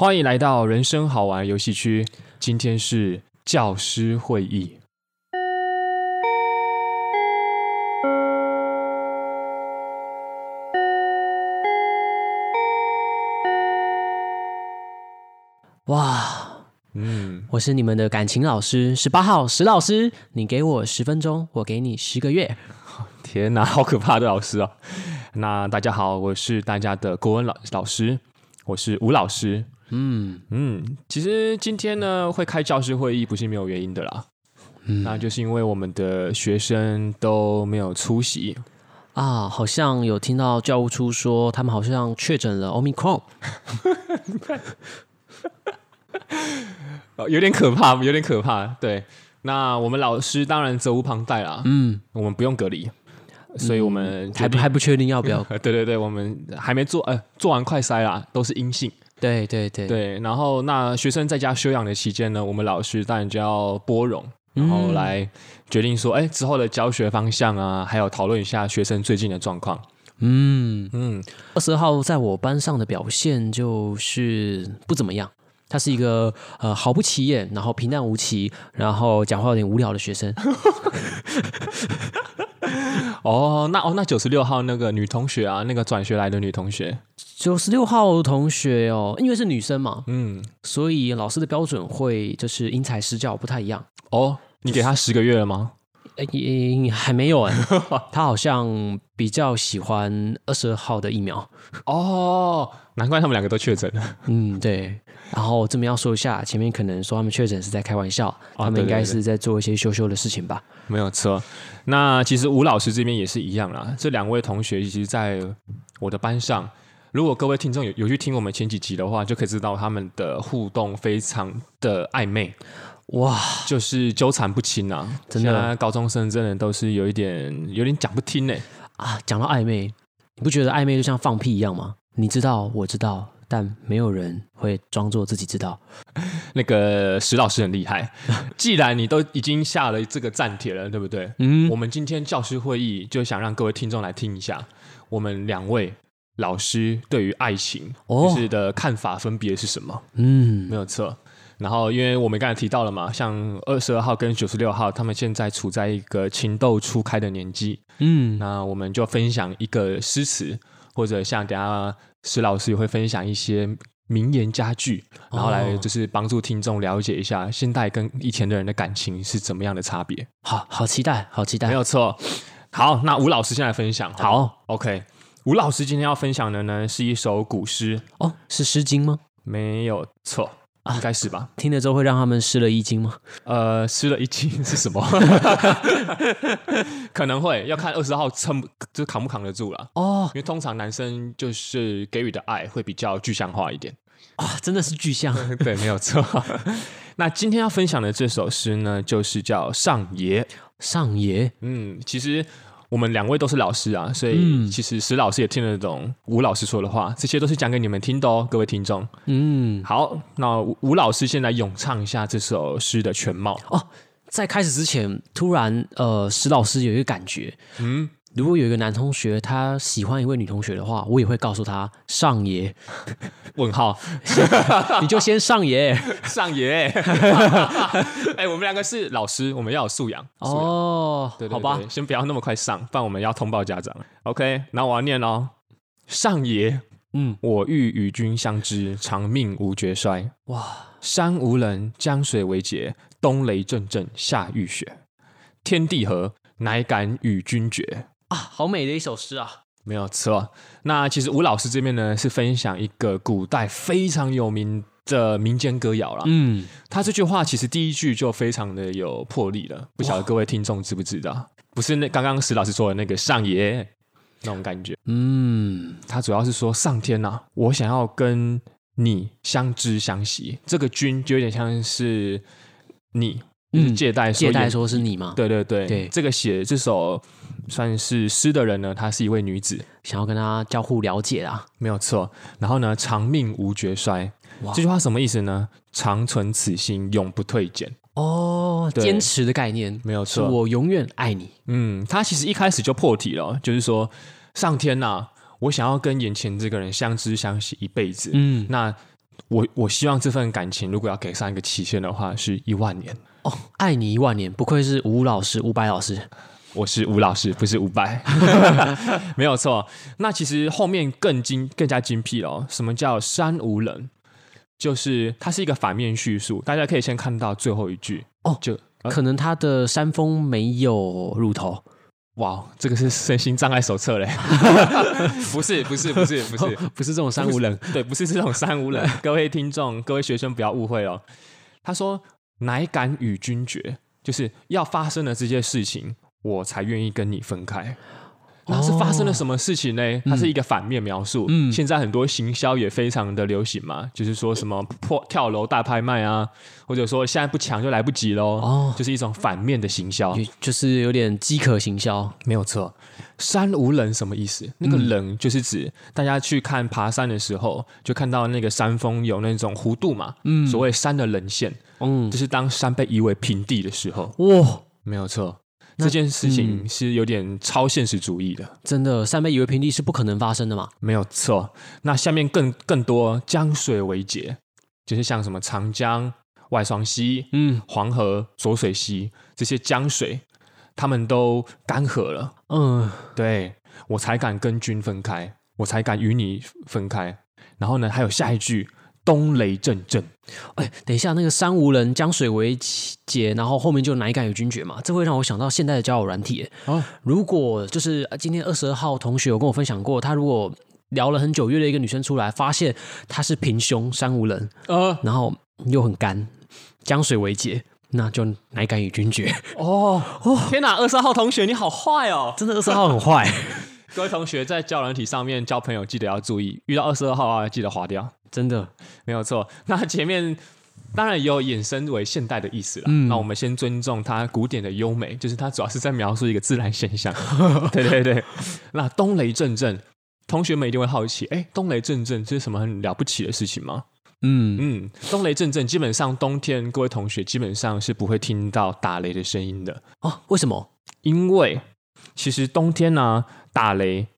欢迎来到人生好玩游戏区。今天是教师会议。哇，嗯，我是你们的感情老师，十八号石老师。你给我十分钟，我给你十个月。天哪，好可怕的老师啊！那大家好，我是大家的国文老老师，我是吴老师。嗯。嗯，其实今天呢会开教师会议不是没有原因的啦，嗯，那就是因为我们的学生都没有出席。啊，好像有听到教务处说他们好像确诊了 Omicron，有点可怕，有点可怕。对，那我们老师当然责无旁贷啦，嗯，我们不用隔离，所以我们还不还不确定要不要？对对对，我们还没做，呃，做完快筛啦，都是阴性。对对对对，然后那学生在家休养的期间呢，我们老师当然就要拨冗，然后来决定说，哎、嗯，之后的教学方向啊，还有讨论一下学生最近的状况。嗯嗯，二十号在我班上的表现就是不怎么样，他是一个呃毫不起眼，然后平淡无奇，然后讲话有点无聊的学生。哦，那哦那九十六号那个女同学啊，那个转学来的女同学。九十六号同学哦，因为是女生嘛，嗯，所以老师的标准会就是因材施教，不太一样。哦，你给她十个月了吗？哎，也还没有哎，他好像比较喜欢二十二号的疫苗。哦，难怪他们两个都确诊了。嗯，对。然后这边要说一下，前面可能说他们确诊是在开玩笑，哦、他们应该是在做一些羞羞的事情吧？没有错。那其实吴老师这边也是一样啦。这两位同学其实在我的班上。如果各位听众有有去听我们前几集的话，就可以知道他们的互动非常的暧昧，哇，就是纠缠不清啊！真的，高中生真的都是有一点有点讲不听呢。啊！讲到暧昧，你不觉得暧昧就像放屁一样吗？你知道，我知道，但没有人会装作自己知道。那个石老师很厉害，既然你都已经下了这个暂帖了，对不对？嗯，我们今天教师会议就想让各位听众来听一下，我们两位。老师对于爱情就是的看法分别是什么？嗯，没有错。然后，因为我们刚才提到了嘛，像二十二号跟九十六号，他们现在处在一个情窦初开的年纪。嗯，那我们就分享一个诗词，或者像等下石老师也会分享一些名言佳句，然后来就是帮助听众了解一下现代跟以前的人的感情是怎么样的差别。好好期待，好期待，没有错。好，那吴老师先来分享。好，OK。吴老师今天要分享的呢，是一首古诗哦，是《诗经》吗？没有错，应该是吧？听了之后会让他们失了一惊吗？呃，失了一惊是什么？可能会要看二十号撑，就扛不扛得住了哦。因为通常男生就是给予的爱会比较具象化一点啊、哦，真的是具象，对，没有错。那今天要分享的这首诗呢，就是叫《上爷》。上爷，嗯，其实。我们两位都是老师啊，所以其实石老师也听得懂吴老师说的话，这些都是讲给你们听的哦，各位听众。嗯，好，那吴老师先来咏唱一下这首诗的全貌哦。在开始之前，突然呃，石老师有一个感觉，嗯。如果有一个男同学他喜欢一位女同学的话，我也会告诉他上爷。问号，你就先上爷，上爷。哎，我们两个是老师，我们要有素养。哦，对对对，好吧，先不要那么快上，不然我们要通报家长。OK，那我要念喽。上爷，嗯，我欲与君相知，长命无绝衰。哇，山无人，江水为竭，冬雷震震，夏雨雪，天地合，乃敢与君绝。啊，好美的一首诗啊！没有错。那其实吴老师这边呢，是分享一个古代非常有名的民间歌谣啦。嗯，他这句话其实第一句就非常的有魄力了，不晓得各位听众知不知道？不是那刚刚石老师说的那个上爷那种感觉。嗯，他主要是说上天呐、啊，我想要跟你相知相惜。这个君就有点像是你。嗯，借代借代说是你吗？对对对，对这个写这首算是诗的人呢，她是一位女子，想要跟她交互了解啊，没有错。然后呢，长命无绝衰，这句话什么意思呢？长存此心，永不退减。哦，坚持的概念，没有错。我永远爱你。嗯，他其实一开始就破题了，就是说上天呐、啊，我想要跟眼前这个人相知相惜一辈子。嗯，那。我我希望这份感情如果要给上一个期限的话，是一万年哦。爱你一万年，不愧是吴老师，伍佰老师。我是吴老师，不是伍佰，没有错。那其实后面更精、更加精辟了。什么叫山无棱？就是它是一个反面叙述。大家可以先看到最后一句哦，就、呃、可能他的山峰没有乳头。哇，这个是身心障碍手册嘞？不是，不是，不是，不是，不是这种山无棱。对，不是这种山无棱。各位听众，各位学生，不要误会哦。他说：“乃敢与君绝，就是要发生了这些事情。”我才愿意跟你分开。那是发生了什么事情呢？哦、它是一个反面描述。嗯，现在很多行销也非常的流行嘛，就是说什么破跳楼大拍卖啊，或者说现在不抢就来不及喽。哦，就是一种反面的行销，就是有点饥渴行销。没有错。山无棱什么意思？那个棱就是指大家去看爬山的时候，就看到那个山峰有那种弧度嘛。嗯，所谓山的棱线。嗯，就是当山被夷为平地的时候。哇，没有错。这件事情是有点超现实主义的，嗯、真的，山被夷为平地是不可能发生的嘛？没有错。那下面更更多江水为竭，就是像什么长江、外双溪、嗯、黄河、浊水溪这些江水，他们都干涸了。嗯，对，我才敢跟君分开，我才敢与你分开。然后呢，还有下一句。冬雷阵阵，哎，等一下，那个山无人，江水为竭，然后后面就乃敢与君绝嘛，这会让我想到现代的交友软体。哦，如果就是今天二十二号同学有跟我分享过，他如果聊了很久，约了一个女生出来，发现她是平胸山无人，呃，然后又很干，江水为竭，那就乃敢与君绝。哦 哦，天哪，二十二号同学你好坏哦，真的二十二号很坏。各位同学在交友软体上面交朋友，记得要注意，遇到二十二号啊，记得划掉。真的没有错。那前面当然也有衍生为现代的意思了。嗯，那我们先尊重它古典的优美，就是它主要是在描述一个自然现象。对对对。那冬雷阵阵，同学们一定会好奇，哎，冬雷阵阵这是什么很了不起的事情吗？嗯嗯，冬雷阵阵，基本上冬天各位同学基本上是不会听到打雷的声音的。哦，为什么？因为其实冬天呢、啊，打雷。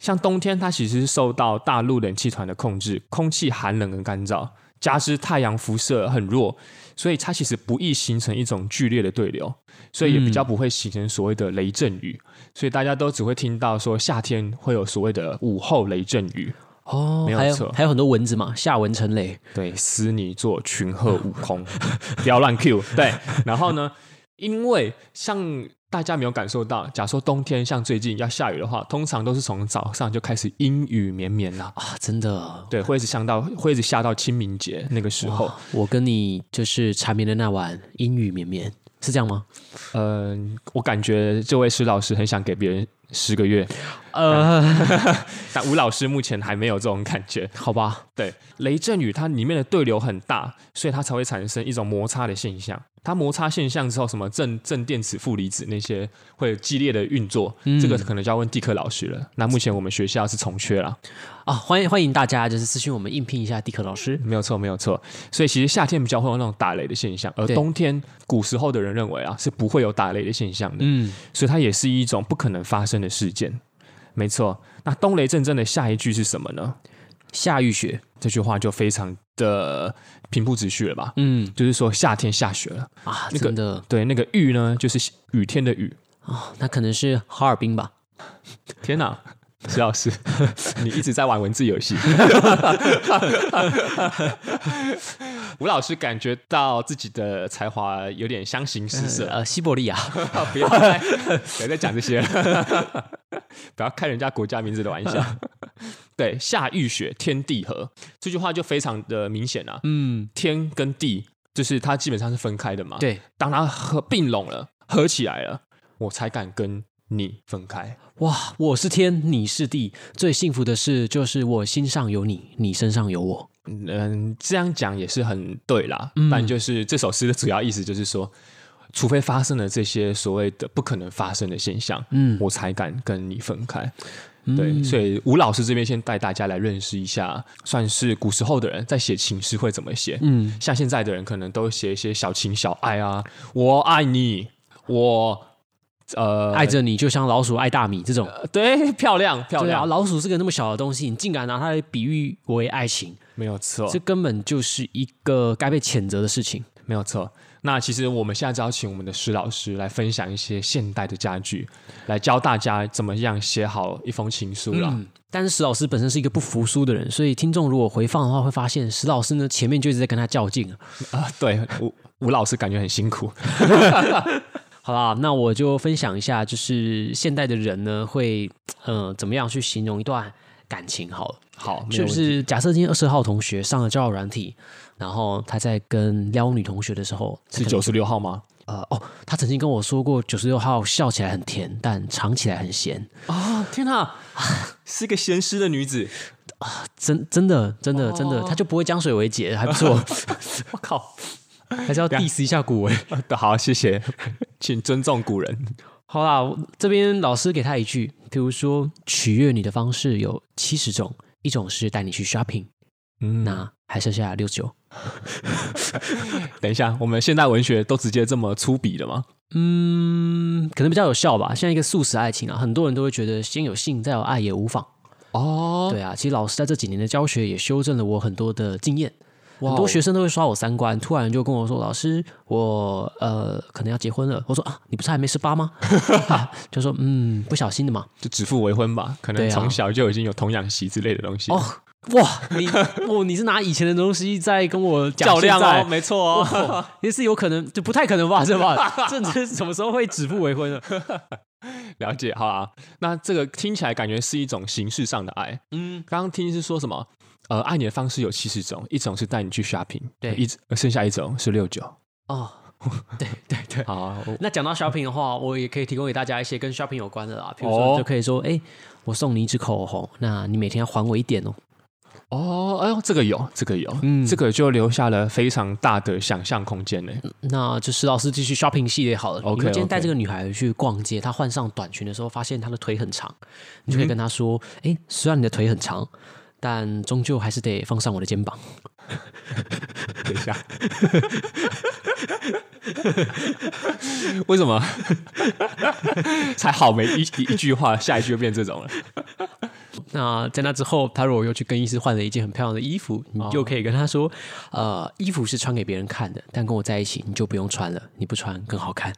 像冬天，它其实是受到大陆冷气团的控制，空气寒冷跟干燥，加之太阳辐射很弱，所以它其实不易形成一种剧烈的对流，所以也比较不会形成所谓的雷阵雨。嗯、所以大家都只会听到说夏天会有所谓的午后雷阵雨。哦，没有错，还有很多蚊子嘛，夏蚊成雷。对，司女座群鹤舞空，不要乱 Q。对，然后呢，因为像。大家没有感受到，假如说冬天像最近要下雨的话，通常都是从早上就开始阴雨绵绵了啊！真的，对，会一直下到会一直下到清明节那个时候。我跟你就是缠绵的那晚阴雨绵绵，是这样吗？嗯、呃，我感觉这位施老师很想给别人十个月，呃，但吴老师目前还没有这种感觉，好吧？对，雷阵雨它里面的对流很大，所以它才会产生一种摩擦的现象。它摩擦现象之后，什么正正电子、负离子那些会激烈的运作，嗯、这个可能就要问地克老师了。那目前我们学校是从缺了啊，欢迎欢迎大家就是私讯我们应聘一下地克老师。没有错，没有错。所以其实夏天比较会有那种打雷的现象，而冬天古时候的人认为啊是不会有打雷的现象的。嗯，所以它也是一种不可能发生的事件。没错。那冬雷阵阵的下一句是什么呢？下雨雪这句话就非常的平铺直叙了吧？嗯，就是说夏天下雪了啊，那个、真的对那个雨呢，就是雨天的雨啊、哦，那可能是哈尔滨吧？天哪，石老师，你一直在玩文字游戏。吴老师感觉到自己的才华有点相形失色。呃，西伯利亚，不要再不要再讲这些了，不要开人家国家名字的玩笑。对，下雨雪，天地合，这句话就非常的明显了。嗯，天跟地就是它基本上是分开的嘛。对，当它合并拢了，合起来了，我才敢跟你分开。哇，我是天，你是地，最幸福的事就是我心上有你，你身上有我。嗯，这样讲也是很对啦。嗯，但就是这首诗的主要意思就是说，除非发生了这些所谓的不可能发生的现象，嗯，我才敢跟你分开。对，嗯、所以吴老师这边先带大家来认识一下，算是古时候的人在写情诗会怎么写。嗯，像现在的人可能都写一些小情小爱啊，我爱你，我呃爱着你，就像老鼠爱大米这种。呃、对，漂亮漂亮。老鼠是个那么小的东西，你竟敢拿它来比喻为爱情，没有错，这根本就是一个该被谴责的事情。没有错。那其实我们现在就要请我们的施老师来分享一些现代的家具，来教大家怎么样写好一封情书了。嗯，但是石老师本身是一个不服输的人，所以听众如果回放的话，会发现石老师呢前面就一直在跟他较劲啊。对，吴吴老师感觉很辛苦。好啦，那我就分享一下，就是现代的人呢会嗯、呃、怎么样去形容一段感情？好了，好，就是假设今天二十号同学上了交友软体。然后他在跟撩女同学的时候，是九十六号吗？呃，哦，他曾经跟我说过，九十六号笑起来很甜，但尝起来很咸。啊、哦，天哪，是个咸湿的女子啊！真真的真的真的，他、哦、就不会江水为竭，还不错。我靠，还是要 diss 一下古文。好，谢谢，请尊重古人。好啦，这边老师给他一句，比如说取悦你的方式有七十种，一种是带你去 shopping，嗯，那还剩下六九。等一下，我们现代文学都直接这么粗鄙了吗？嗯，可能比较有效吧。像一个速食爱情啊，很多人都会觉得先有性再有爱也无妨。哦，对啊，其实老师在这几年的教学也修正了我很多的经验。很多学生都会刷我三观，突然就跟我说：“老师，我呃可能要结婚了。”我说：“啊，你不是还没十八吗？”就说：“嗯，不小心的嘛，就指腹为婚吧。可能从小就已经有童养媳之类的东西。”哦。哇，你哦，你是拿以前的东西在跟我较量哦？没错哦，也是有可能，就不太可能吧？是吧？这这什么时候会指腹为婚呢？了解，好啊。那这个听起来感觉是一种形式上的爱。嗯，刚刚听是说什么？呃，爱你的方式有七十种，一种是带你去 shopping，对，一剩下一种是六九。哦，对对对。好，那讲到 shopping 的话，我也可以提供给大家一些跟 shopping 有关的啦。比如说，就可以说，哎，我送你一支口红，那你每天要还我一点哦。哦，哎呦，这个有，这个有，嗯，这个就留下了非常大的想象空间呢。那就石老师继续 shopping 系列好了。OK，今天带这个女孩去逛街，她换上短裙的时候，发现她的腿很长，你就可以跟她说：“哎、嗯，虽然你的腿很长，但终究还是得放上我的肩膀。”等一下，为什么？才好没一一,一句话，下一句就变这种了。那在那之后，他如果又去更衣室换了一件很漂亮的衣服，你就可以跟他说：“呃，衣服是穿给别人看的，但跟我在一起你就不用穿了，你不穿更好看。”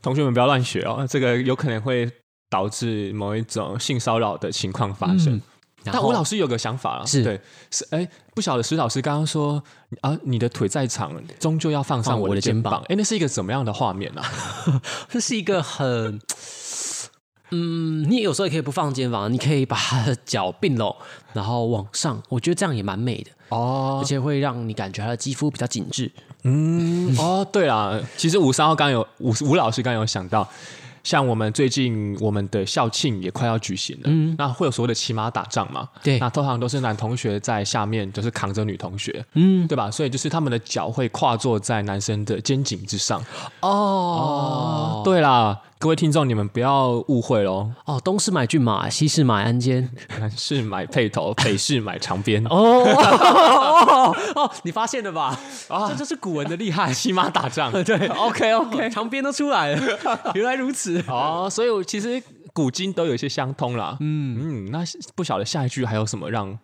同学们不要乱学哦，这个有可能会导致某一种性骚扰的情况发生。嗯、但吴老师有个想法啊，是对，是哎，不晓得石老师刚刚说啊，你的腿再长，终究要放上我的肩膀。哎，那是一个怎么样的画面呢、啊？这 是一个很。嗯，你有时候也可以不放肩膀，你可以把脚并拢，然后往上，我觉得这样也蛮美的哦，而且会让你感觉他的肌肤比较紧致。嗯，哦，对了，其实五三号刚有吴吴老师刚有想到。像我们最近我们的校庆也快要举行了，嗯，那会有所谓的骑马打仗嘛？对，那通常都是男同学在下面，就是扛着女同学，嗯，对吧？所以就是他们的脚会跨坐在男生的肩颈之上。哦，哦，对啦，各位听众，你们不要误会喽。哦，东市买骏马，西市买鞍鞯，南市买辔头，北市买长鞭。哦，哦，哦，你发现了吧？啊，这就是古文的厉害，骑马打仗。对，OK OK，长鞭都出来了，原来如此。哦，所以我其实古今都有一些相通啦。嗯嗯，那不晓得下一句还有什么让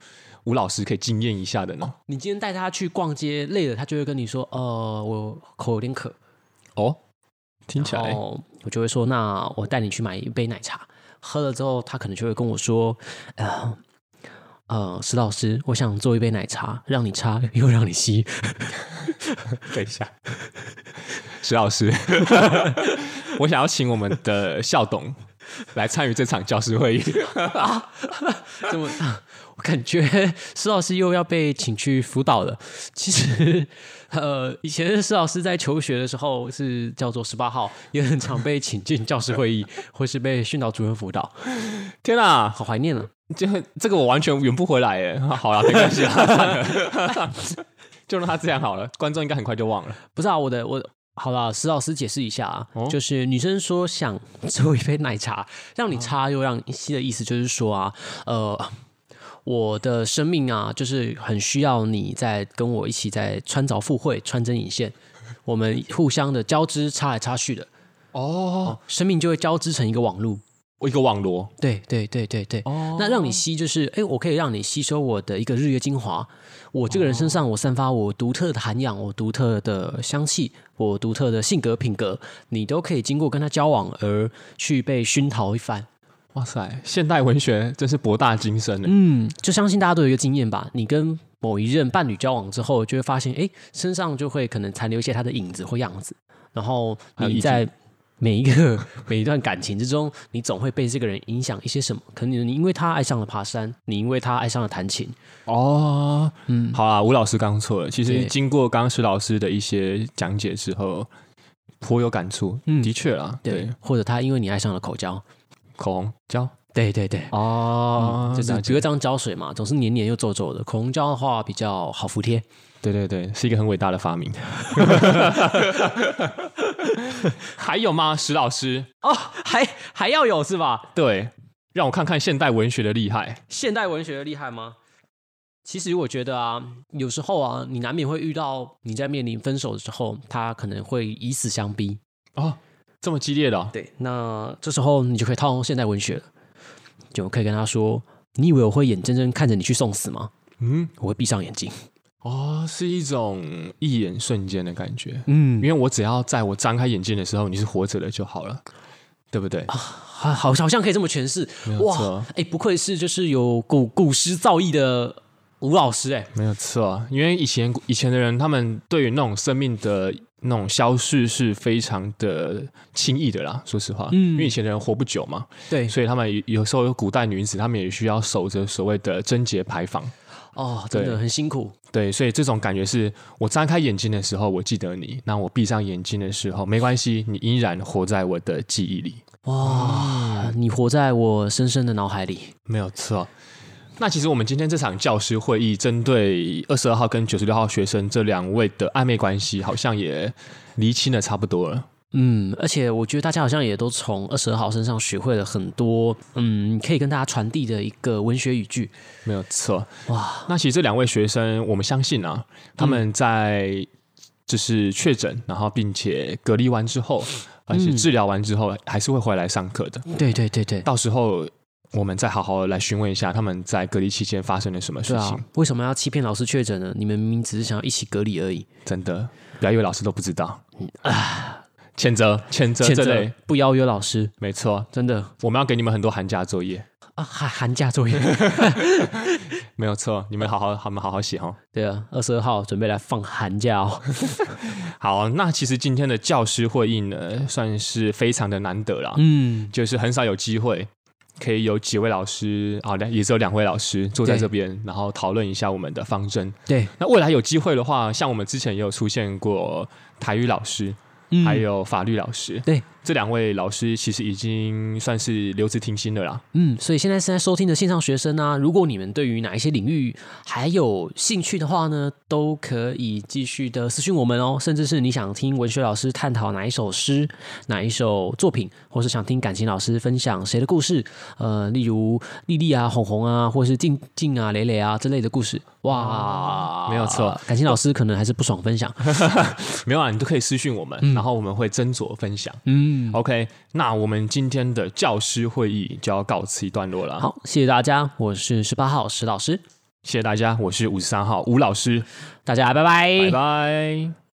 吴老师可以惊艳一下的呢？哦，你今天带他去逛街累了，他就会跟你说：“呃，我口有点渴。”哦，听起来，我就会说：“那我带你去买一杯奶茶。”喝了之后，他可能就会跟我说：“呃呃，石老师，我想做一杯奶茶，让你插又让你吸。”等一下，石老师。我想要请我们的校董来参与这场教师会议 啊！怎么？我感觉 施老师又要被请去辅导了。其实，呃，以前施老师在求学的时候是叫做十八号，也很常被请进教室会议，或是被训导主任辅导。天哪，好怀念啊！这这个我完全圆不回来耶。好了，没关系了，就让他这样好了。观众应该很快就忘了。不是啊，我的我。好了，石老师解释一下啊，哦、就是女生说想做一杯奶茶，让你插又让你吸的意思，就是说啊，呃，我的生命啊，就是很需要你在跟我一起在穿凿附会、穿针引线，我们互相的交织，插来插去的哦，哦，生命就会交织成一个网路。一个网罗，对对对对对。哦，那让你吸就是，哎，我可以让你吸收我的一个日月精华。我这个人身上，我散发我独特的涵养，我独特的香气，我独特的性格品格，你都可以经过跟他交往而去被熏陶一番。哇塞，现代文学真是博大精深。嗯，就相信大家都有一个经验吧，你跟某一任伴侣交往之后，就会发现，哎，身上就会可能残留一些他的影子或样子，然后你在。每一个 每一段感情之中，你总会被这个人影响一些什么？可能你因为他爱上了爬山，你因为他爱上了弹琴。哦，嗯，好啊，吴老师刚错了。其实经过刚刚石老师的一些讲解之后，颇有感触。嗯，的确啦，对，或者他因为你爱上了口胶，口红胶，对对对。哦，嗯、就是比如这样胶水嘛，总是黏黏又皱皱的。口红胶的话比较好服帖。对对对，是一个很伟大的发明。还有吗，石老师？哦，还还要有是吧？对，让我看看现代文学的厉害。现代文学的厉害吗？其实我觉得啊，有时候啊，你难免会遇到你在面临分手的时候，他可能会以死相逼。哦，这么激烈的哦？对，那这时候你就可以套用现代文学了，就可以跟他说：“你以为我会眼睁睁看着你去送死吗？”嗯，我会闭上眼睛。哦，是一种一眼瞬间的感觉，嗯，因为我只要在我张开眼睛的时候，你是活着的就好了，对不对？啊，好，好像可以这么诠释。哇，哎，不愧是就是有古古诗造诣的吴老师，哎，没有错，因为以前以前的人，他们对于那种生命的那种消逝是非常的轻易的啦，说实话，嗯，因为以前的人活不久嘛，对，所以他们有时候有古代女子，他们也需要守着所谓的贞洁牌坊。哦，真的很辛苦。对，所以这种感觉是我张开眼睛的时候，我记得你；那我闭上眼睛的时候，没关系，你依然活在我的记忆里。哇，嗯、你活在我深深的脑海里，没有错。那其实我们今天这场教师会议，针对二十二号跟九十六号学生这两位的暧昧关系，好像也厘清的差不多了。嗯，而且我觉得大家好像也都从二十二号身上学会了很多，嗯，可以跟大家传递的一个文学语句，没有错。哇，那其实这两位学生，我们相信啊，他们在就是确诊，然后并且隔离完之后，而且治疗完之后，还是会回来上课的。对对对对，到时候我们再好好的来询问一下他们在隔离期间发生了什么事情。为什么要欺骗老师确诊呢？你们明明只是想要一起隔离而已。真的，不要以为老师都不知道。啊。谴责，谴责这类不邀约老师，没错，真的，我们要给你们很多寒假作业啊，寒寒假作业，没有错，你们好好，他，们好好写哦。对啊，二十二号准备来放寒假哦。好，那其实今天的教师会议呢，算是非常的难得了，嗯，就是很少有机会可以有几位老师啊，两也只有两位老师坐在这边，然后讨论一下我们的方针。对，那未来有机会的话，像我们之前也有出现过台语老师。还有法律老师，对。这两位老师其实已经算是留职停薪了啦。嗯，所以现在正在收听的线上学生呢、啊，如果你们对于哪一些领域还有兴趣的话呢，都可以继续的私讯我们哦。甚至是你想听文学老师探讨哪一首诗、哪一首作品，或是想听感情老师分享谁的故事，呃，例如丽丽啊、红红啊，或是静静啊、蕾蕾啊之类的故事。哇，没有错，感情老师可能还是不爽分享。没有啊，你都可以私讯我们，嗯、然后我们会斟酌分享。嗯。OK，那我们今天的教师会议就要告辞一段落了。好，谢谢大家，我是十八号石老师。谢谢大家，我是五十三号吴老师。大家拜拜，拜拜。